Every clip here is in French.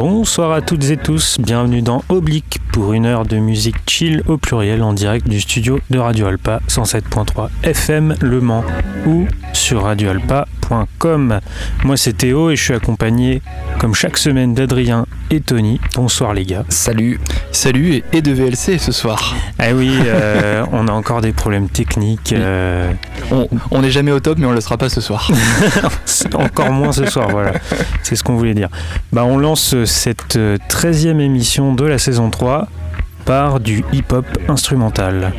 Bonsoir à toutes et tous, bienvenue dans Oblique pour une heure de musique chill au pluriel en direct du studio de Radio Alpa 107.3 FM Le Mans ou sur radioalpa.com. Moi c'est Théo et je suis accompagné comme chaque semaine d'Adrien et Tony. Bonsoir les gars. Salut. Salut et, de VLC ce soir. Ah oui, euh, on a encore des problèmes techniques. Euh. On n'est jamais au top mais on ne le sera pas ce soir. encore moins ce soir, voilà. C'est ce qu'on voulait dire. Bah, on lance cette 13e émission de la saison 3 par du hip-hop instrumental.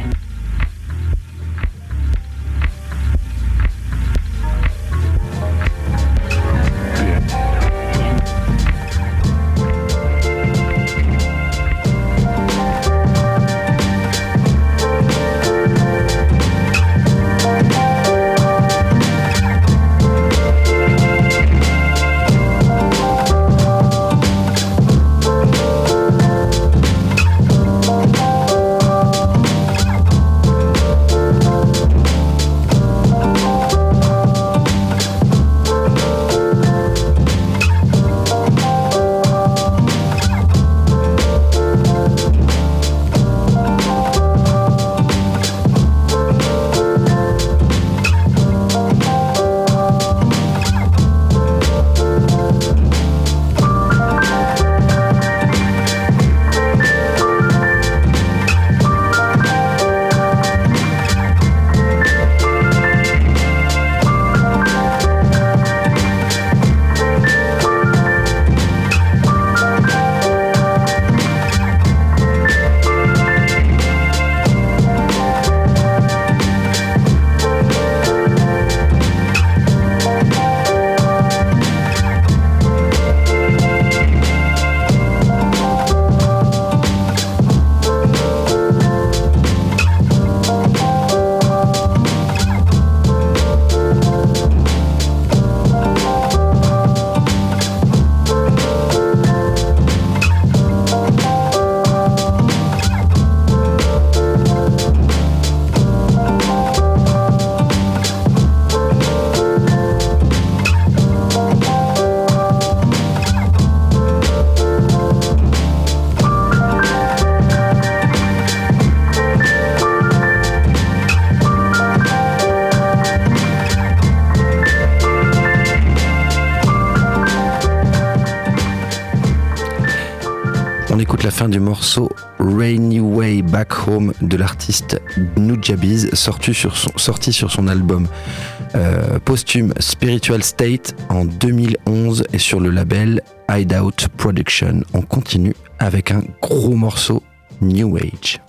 Du morceau Rainy Way Back Home de l'artiste Nujabiz, sorti sur son, album euh, posthume Spiritual State en 2011 et sur le label Hideout Production. On continue avec un gros morceau New Age.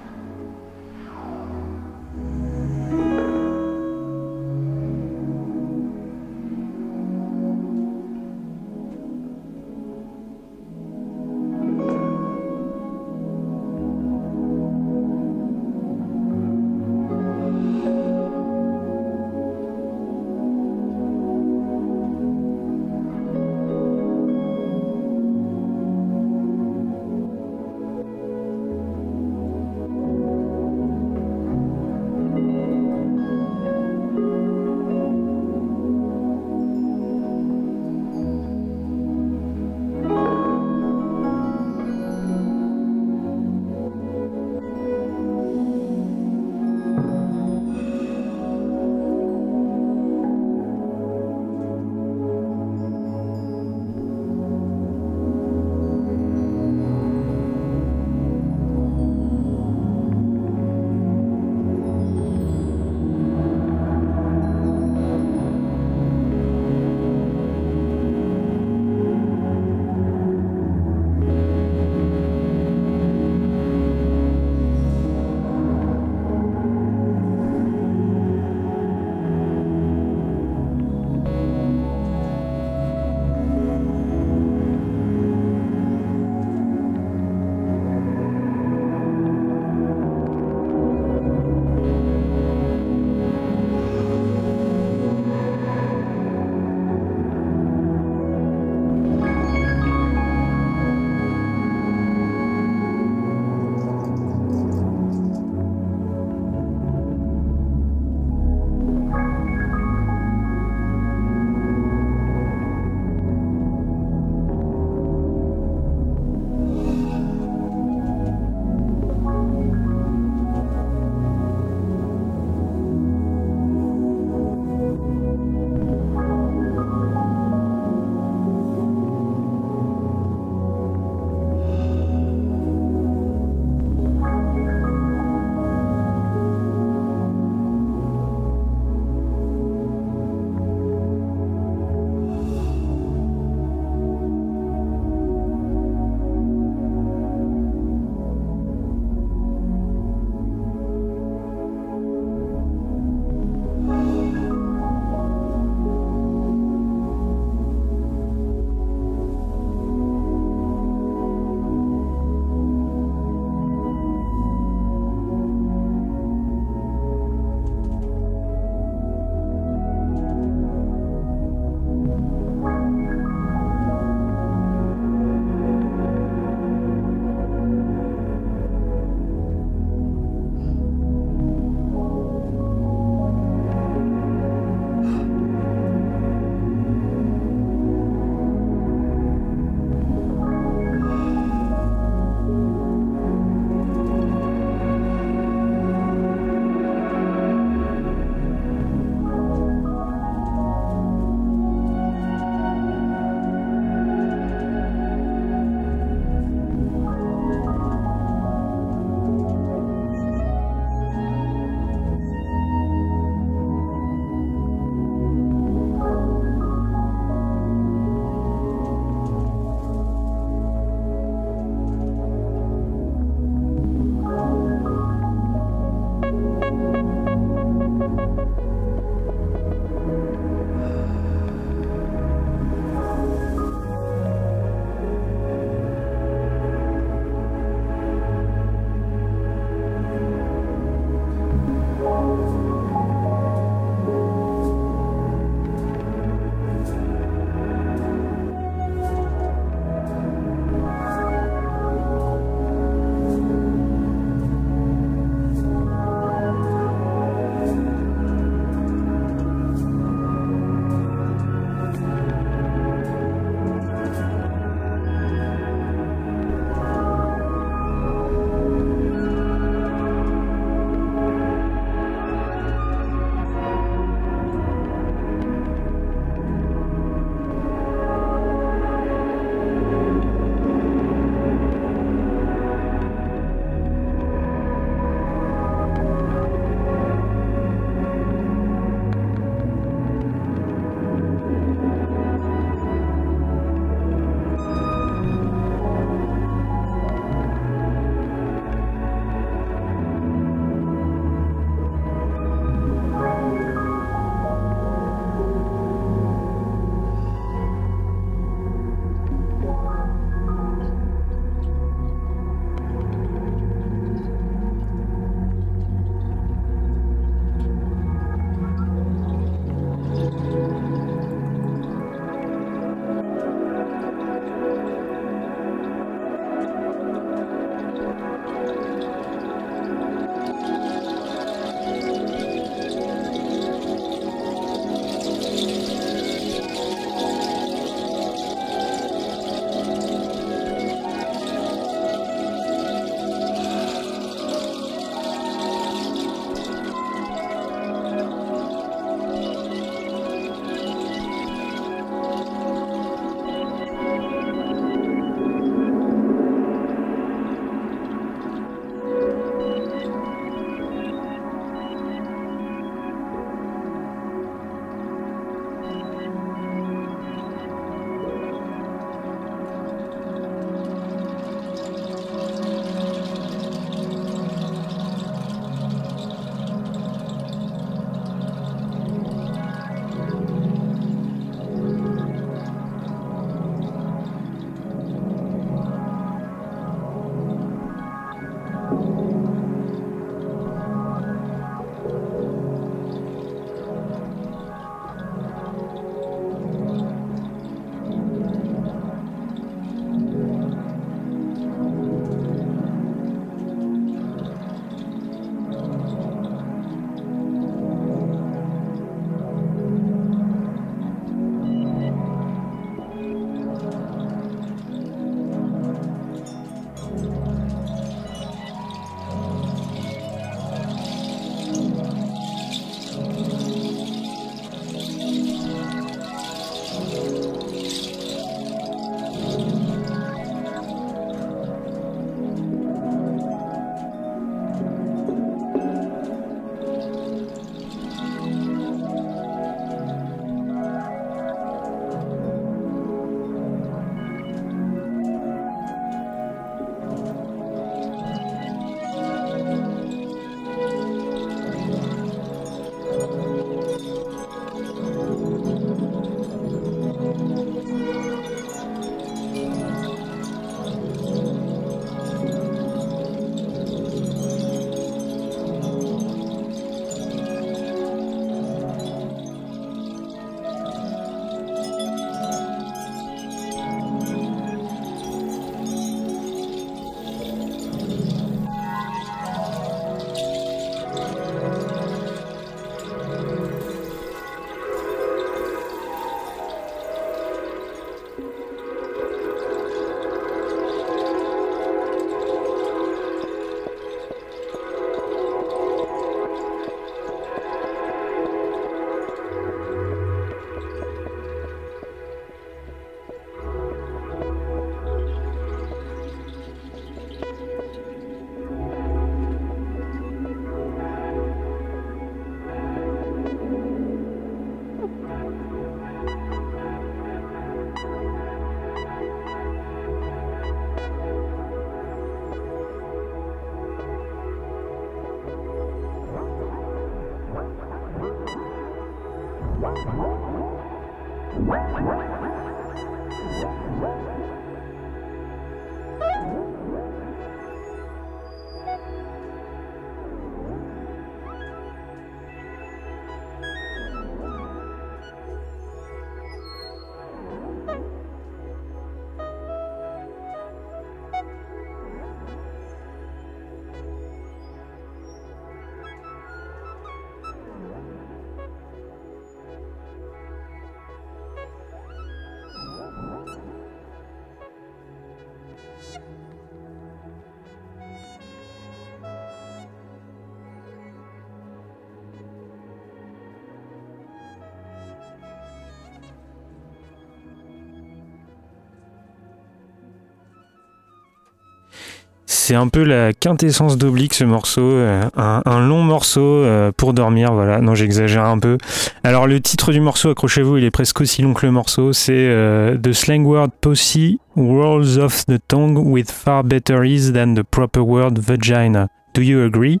C'est un peu la quintessence d'Oblique ce morceau, euh, un, long morceau euh, pour dormir, voilà, non j'exagère un peu. Alors le titre du morceau, accrochez-vous, il est presque aussi long que le morceau, c'est euh, The Slang Word Posse Rolls Off the Tongue with Far Better Ease Than the Proper Word Vagina. Do you agree?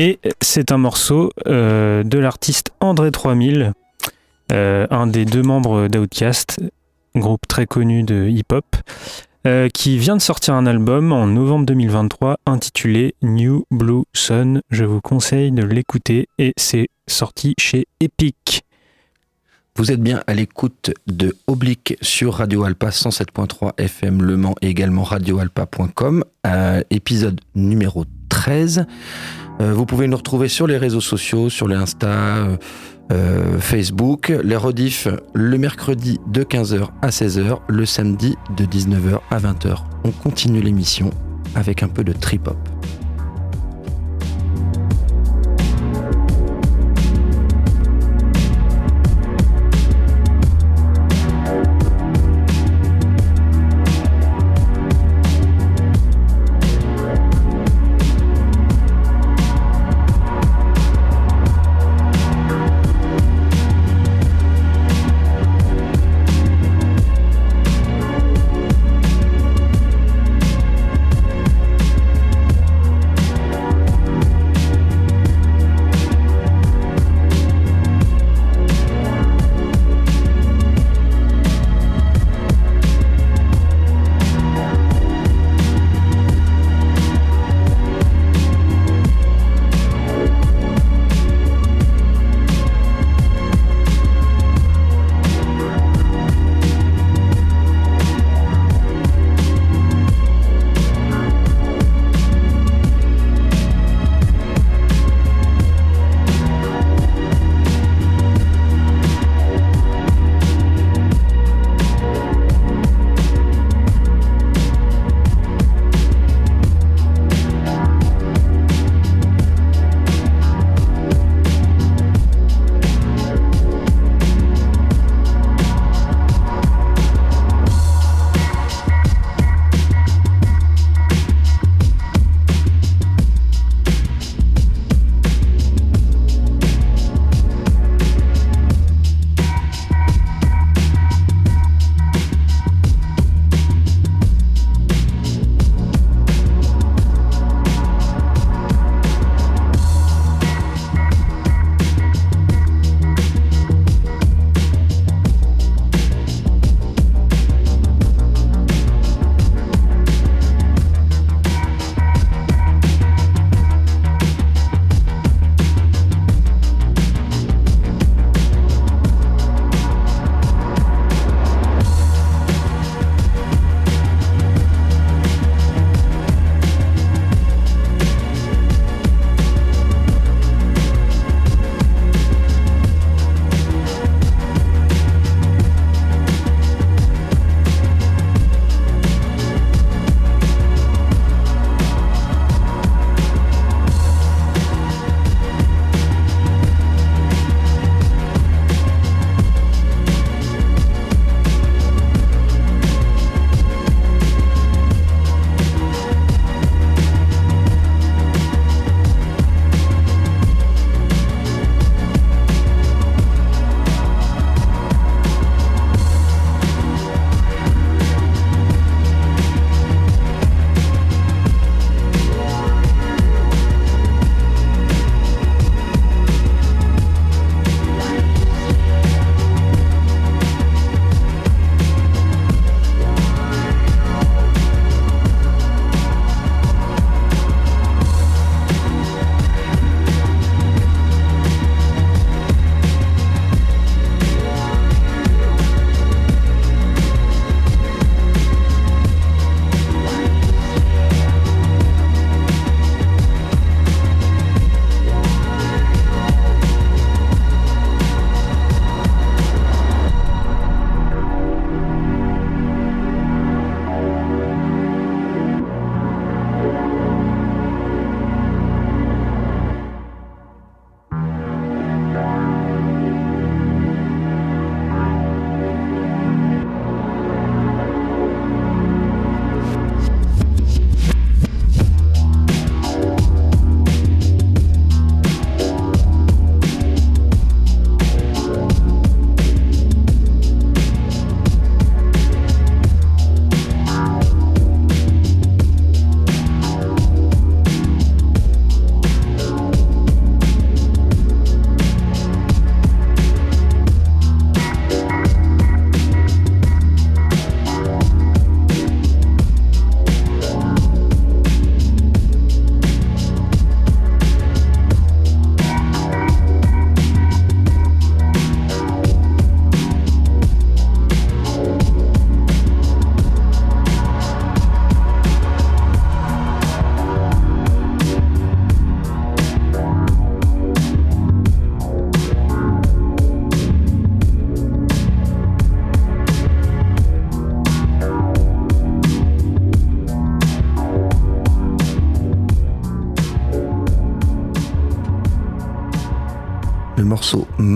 Et c'est un morceau de l'artiste André 3000, un des deux membres d'Outcast, groupe très connu de hip-hop. Euh, qui vient de sortir un album en novembre 2023 intitulé New Blue Sun. Je vous conseille de l'écouter et c'est sorti chez Epic. Vous êtes bien à l'écoute de Oblique sur Radio Alpa 107.3 FM Le Mans et également radioalpa.com, euh, épisode numéro 13. Euh, vous pouvez nous retrouver sur les réseaux sociaux, sur les Insta, euh, Facebook, les rediffs le mercredi de 15h à 16h, le samedi de 19h à 20h. On continue l'émission avec un peu de trip-hop.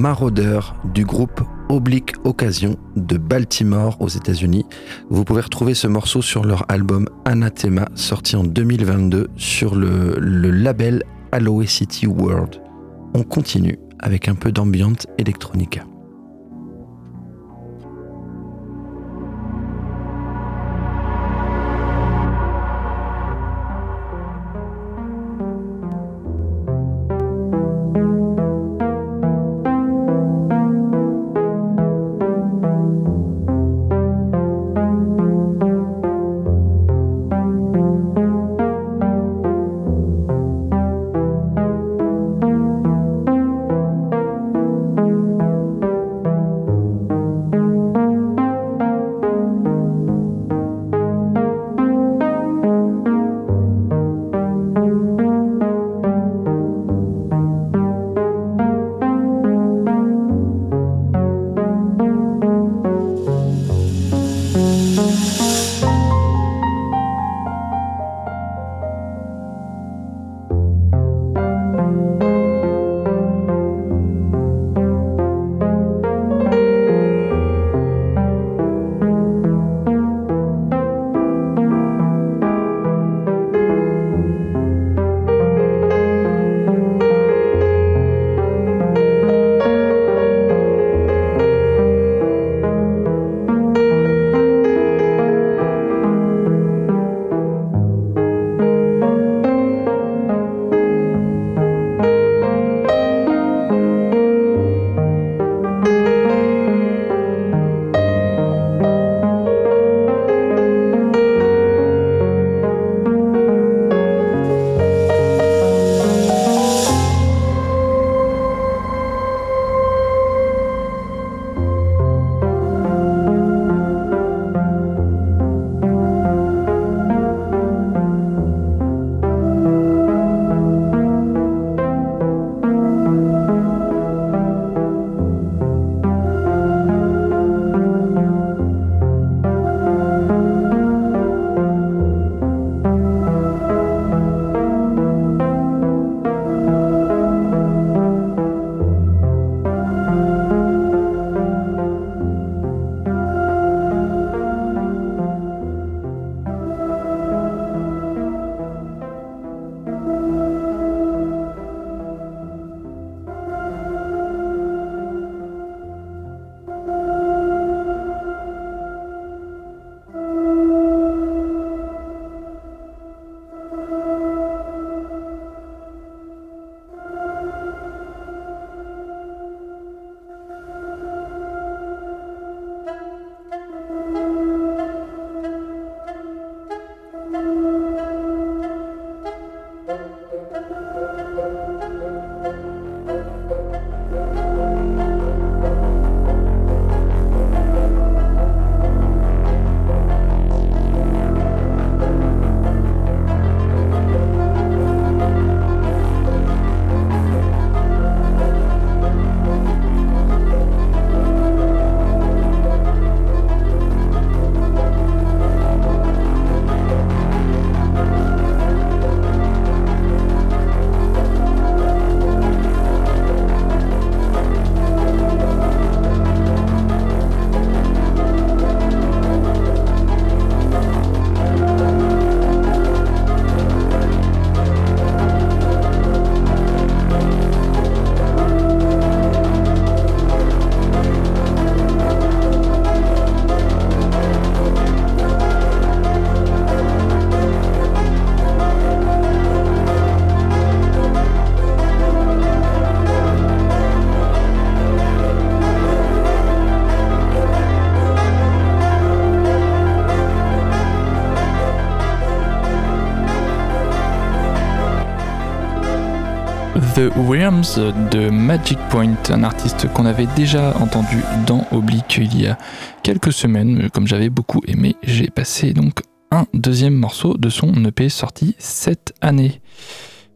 Maraudeur du groupe Oblique Occasion de Baltimore aux États-Unis. Vous pouvez retrouver ce morceau sur leur album Anathema sorti en 2022 sur le, label Aloe City World. On continue avec un peu d'ambiance électronica. The Worms de Magic Point, un artiste qu'on avait déjà entendu dans Oblique il y a quelques semaines. Comme j'avais beaucoup aimé, j'ai passé donc un deuxième morceau de son EP sorti cette année.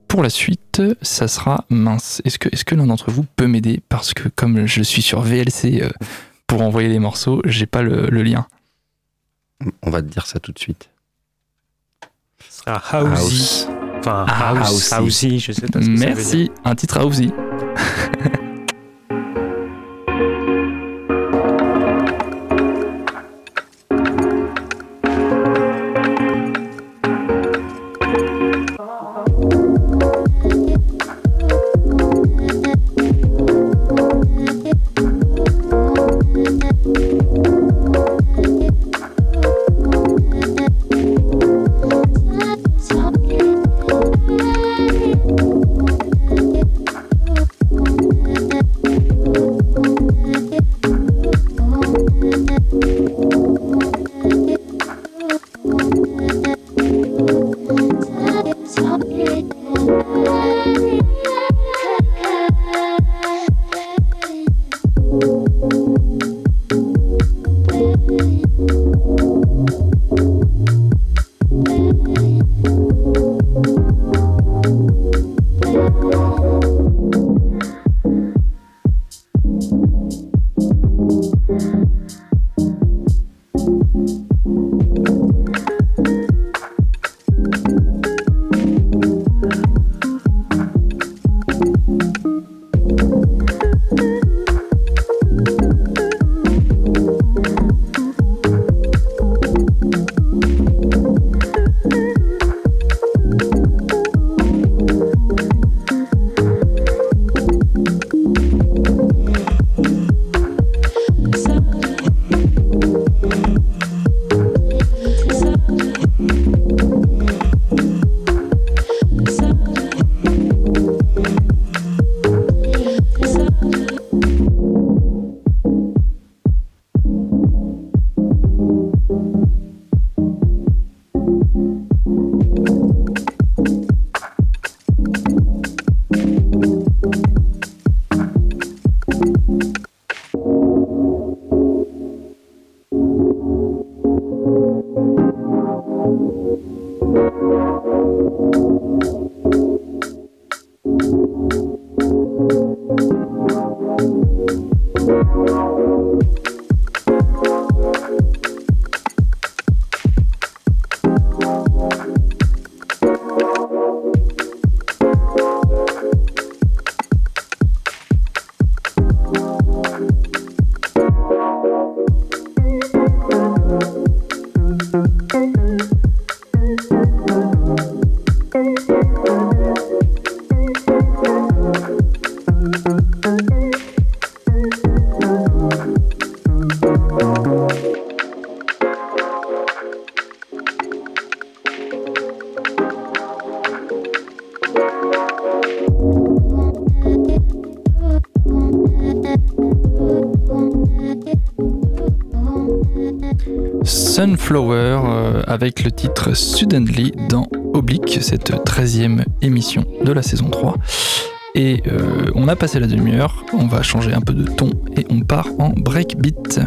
Pour la suite, ça sera mince. Est-ce que, est que l'un d'entre vous peut m'aider? Parce que comme je suis sur VLC euh, pour envoyer les morceaux, j'ai pas le, lien. On va te dire ça tout de suite. Ce sera House. Enfin, ah, house, housey. je sais pas ce que Merci, ça veut dire. un titre housey. Sunflower euh, avec le titre Suddenly dans Oblique, cette 13e émission de la saison 3. Et euh, on a passé la demi-heure, on va changer un peu de ton et on part en breakbeat.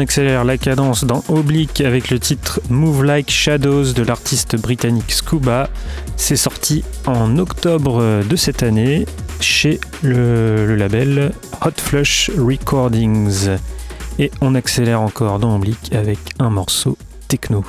Accélère la cadence dans Oblique avec le titre Move Like Shadows de l'artiste britannique Scuba. C'est sorti en octobre de cette année chez le, le, label Hot Flush Recordings. Et on accélère encore dans Oblique avec un morceau techno.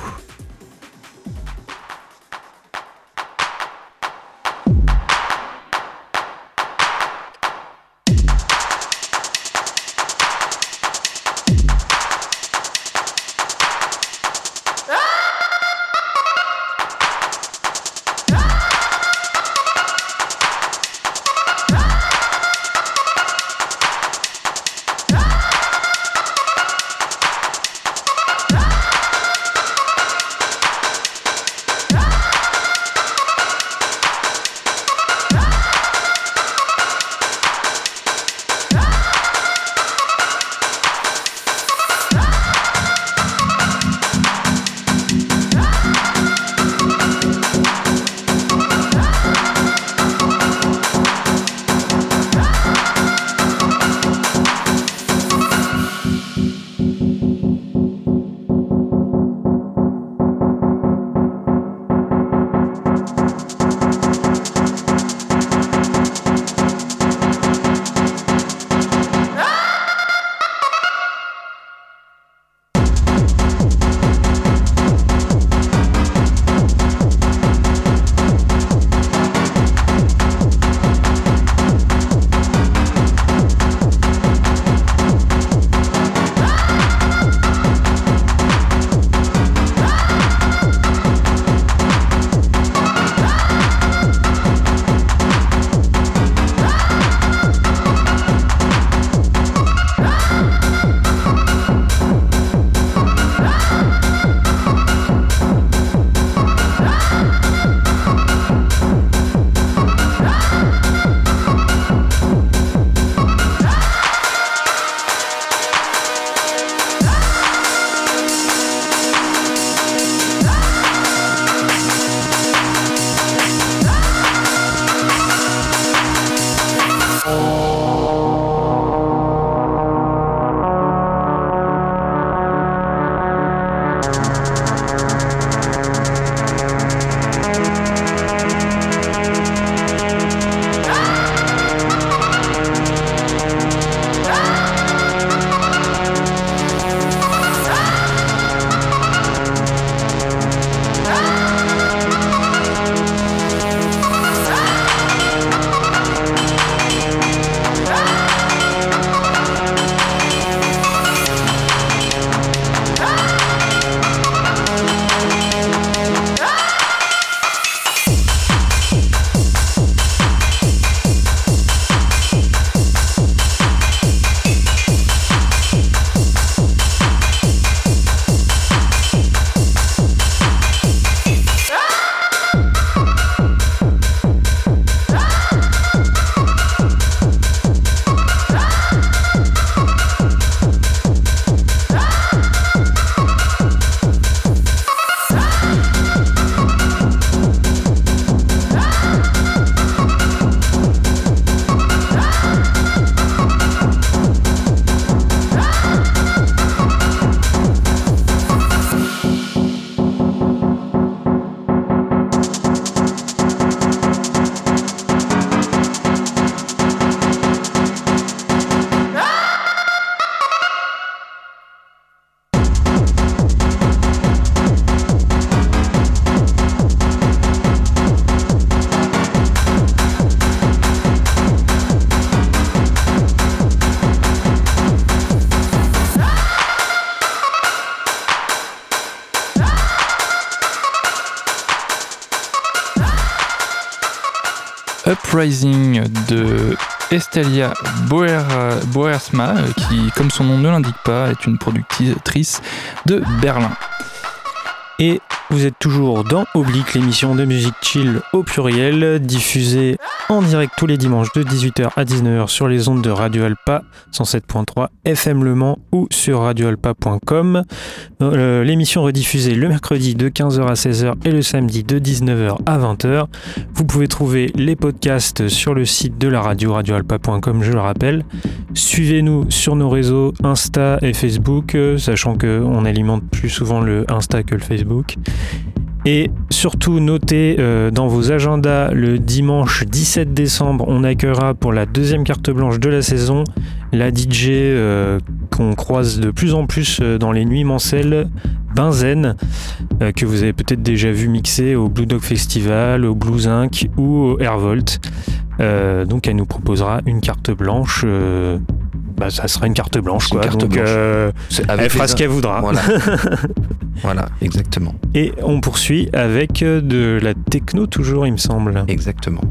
De Estelia Boersma, qui, comme son nom ne l'indique pas, est une productrice de Berlin. Et vous êtes toujours dans Oblique, l'émission de musique chill au pluriel, diffusée en direct tous les dimanches de 18h à 19h sur les ondes de Radio Alpa 107.3 FM Le Mans ou sur radioalpa.com. Euh, l'émission rediffusée le mercredi de 15h à 16h et le samedi de 19h à 20h. Vous pouvez trouver les podcasts sur le site de la radio radioalpa.com, je le rappelle. Suivez-nous sur nos réseaux Insta et Facebook, euh, sachant qu'on alimente plus souvent le Insta que le Facebook. Et surtout, notez euh, dans vos agendas le dimanche 17 décembre, on accueillera pour la deuxième carte blanche de la saison la DJ euh, qu'on croise de plus en plus euh, dans les nuits mancelles, Benzen, que vous avez peut-être déjà vu mixer au Blue Dog Festival, au Blue Inc ou au Airvolt. donc elle nous proposera une carte blanche bah, ça sera une carte blanche. Quoi. Donc, elle fera ce qu'elle voudra. Voilà. voilà, exactement. Et on poursuit avec de la techno toujours, il me semble. Exactement.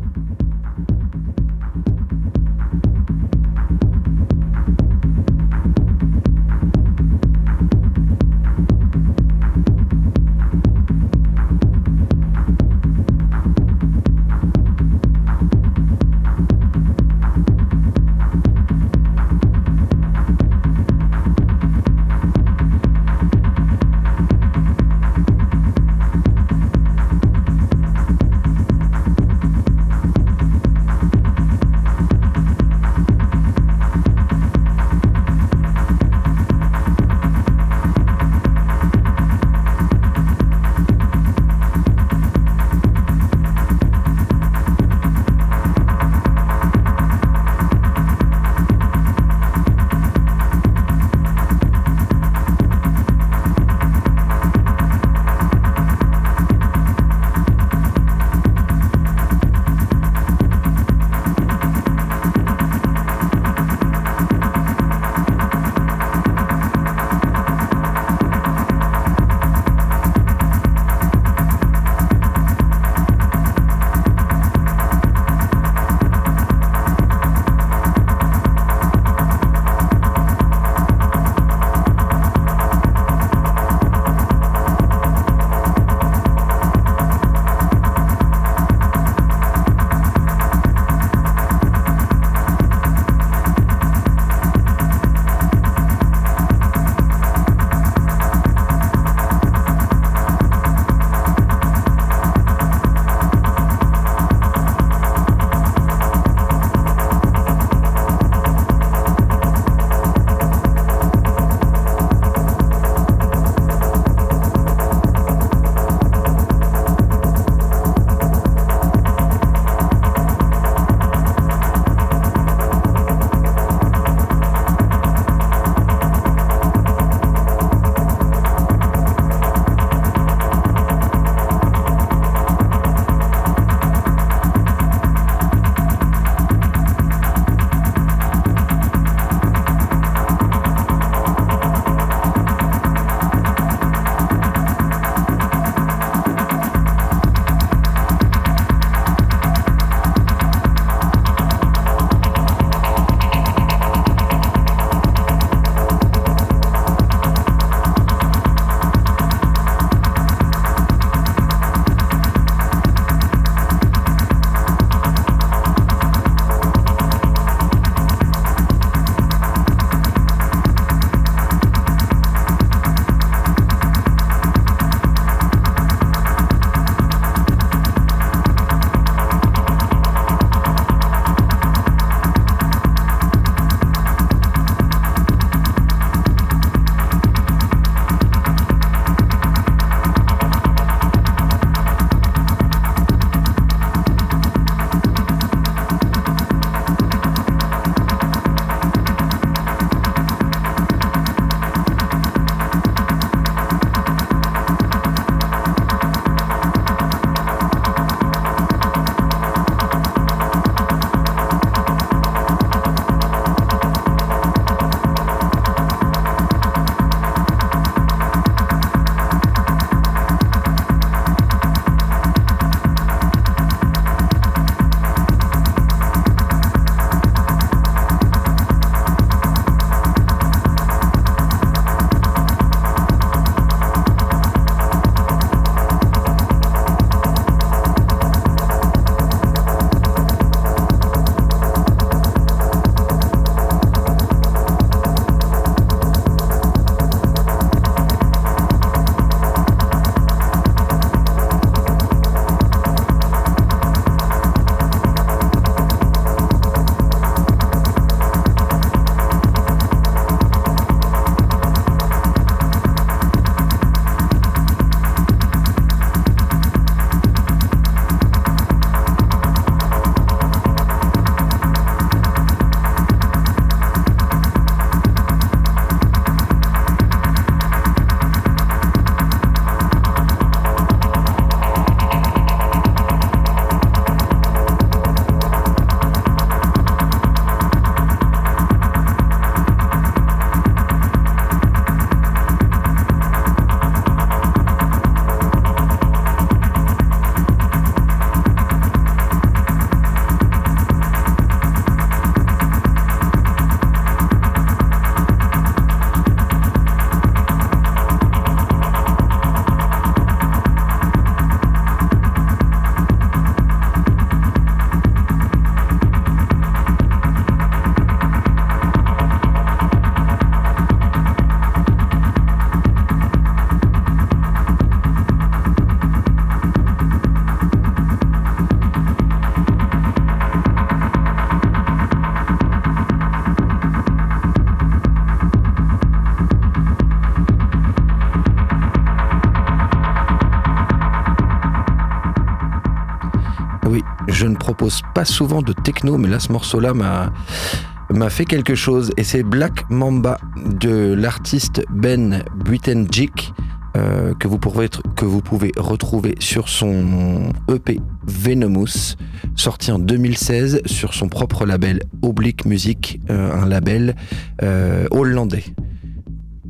Je ne propose pas souvent de techno, mais là, ce morceau-là m'a fait quelque chose et c'est Black Mamba de l'artiste Ben Buitenjik euh, que, vous pouvez, que vous pouvez retrouver sur son EP Venomous sorti en 2016 sur son propre label Oblique Music, euh, un label euh, hollandais.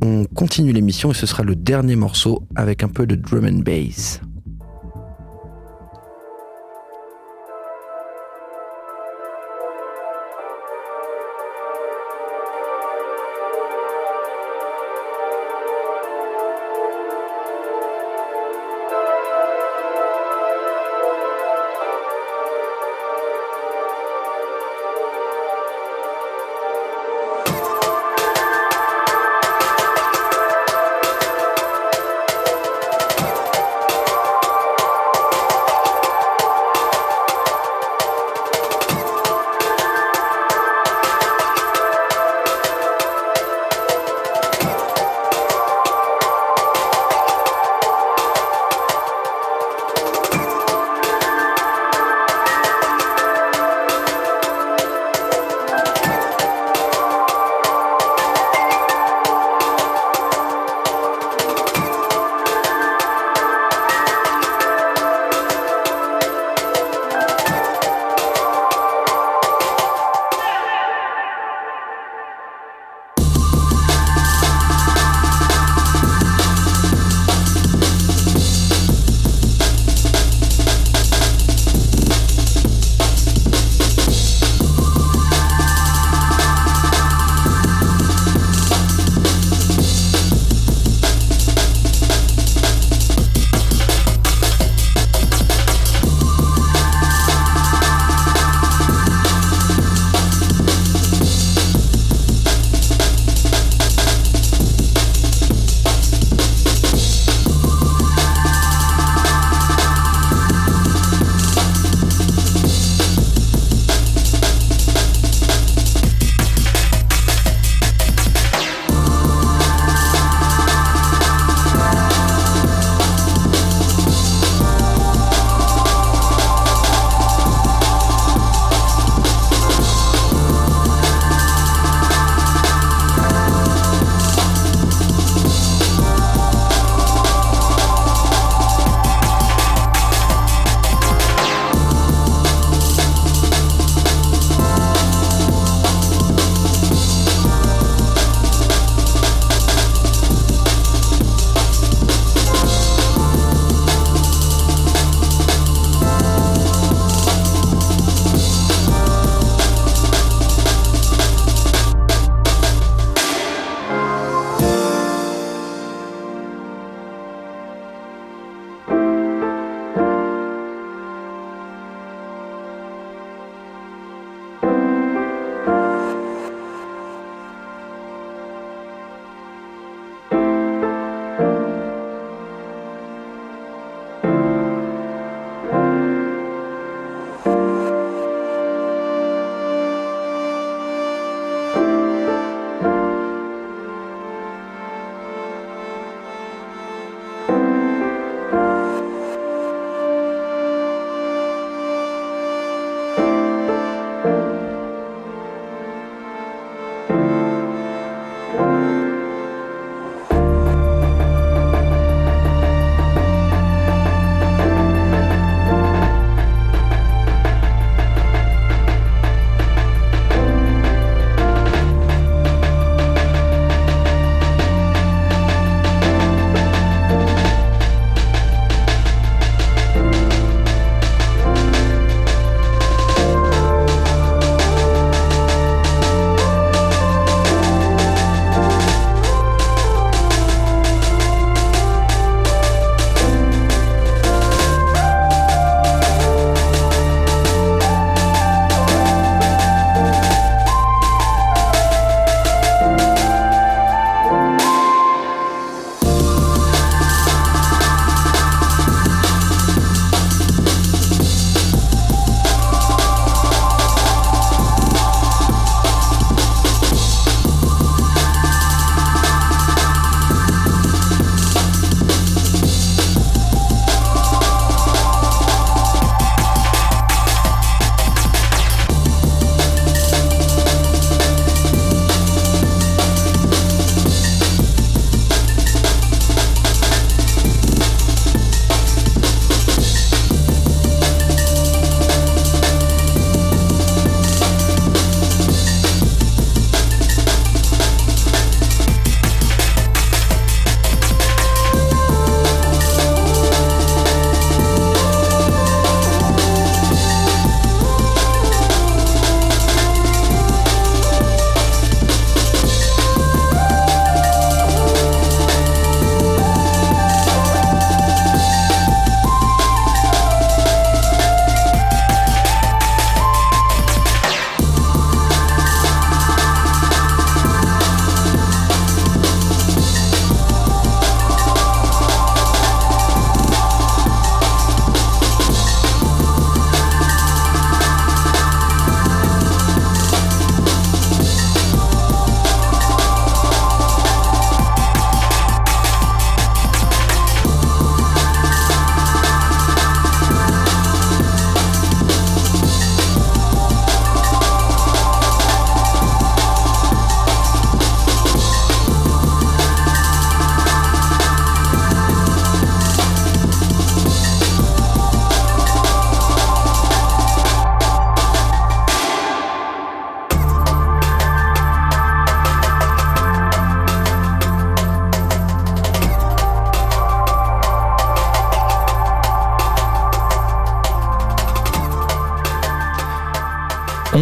On continue l'émission et ce sera le dernier morceau avec un peu de drum and bass.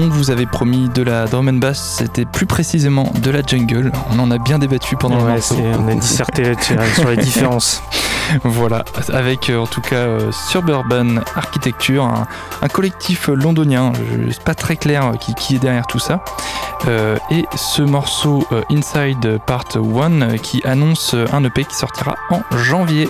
Vous avait promis de la drum and bass, c'était plus précisément de la jungle. On en a bien débattu pendant le morceau. on a disserté hein, sur les différences. Voilà, avec euh, en tout cas euh, Suburban Architecture, un, un collectif londonien, c'est pas très clair euh, qui, qui est derrière tout ça. Euh, et ce morceau Inside Part 1 euh, qui annonce un EP qui sortira en janvier.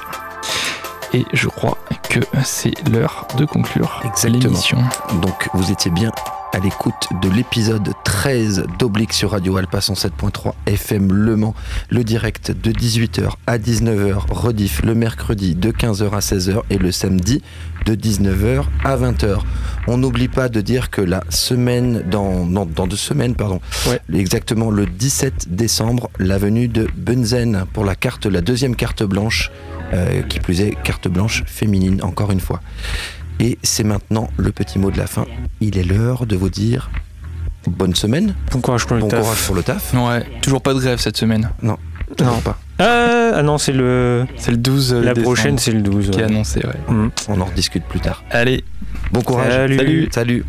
Et je crois que c'est l'heure de conclure l'émission. Donc vous étiez bien à l'écoute de l'épisode 13 d'Oblique sur Radio Alpa 107.3 FM Le Mans, le direct de 18h à 19h, rediff le mercredi de 15h à 16h et le samedi de 19h à 20h. On n'oublie pas de dire que la semaine, dans, non, dans deux semaines, pardon, Ouais. exactement le 17 décembre, la venue de Bunzen pour la carte, la deuxième carte blanche, euh, qui plus est carte blanche féminine, encore une fois. Et c'est maintenant le petit mot de la fin. Il est l'heure de vous dire bonne semaine, Bon courage pour le bon taf. courage pour le taf. Ouais, toujours pas de grève cette semaine. Toujours pas. Ah, ah non, c'est le. C'est le 12 La décembre prochaine, c'est le 12. qui est annoncé, ouais. Mm. On en rediscute plus tard. Allez, Bon courage. Salut. Salut.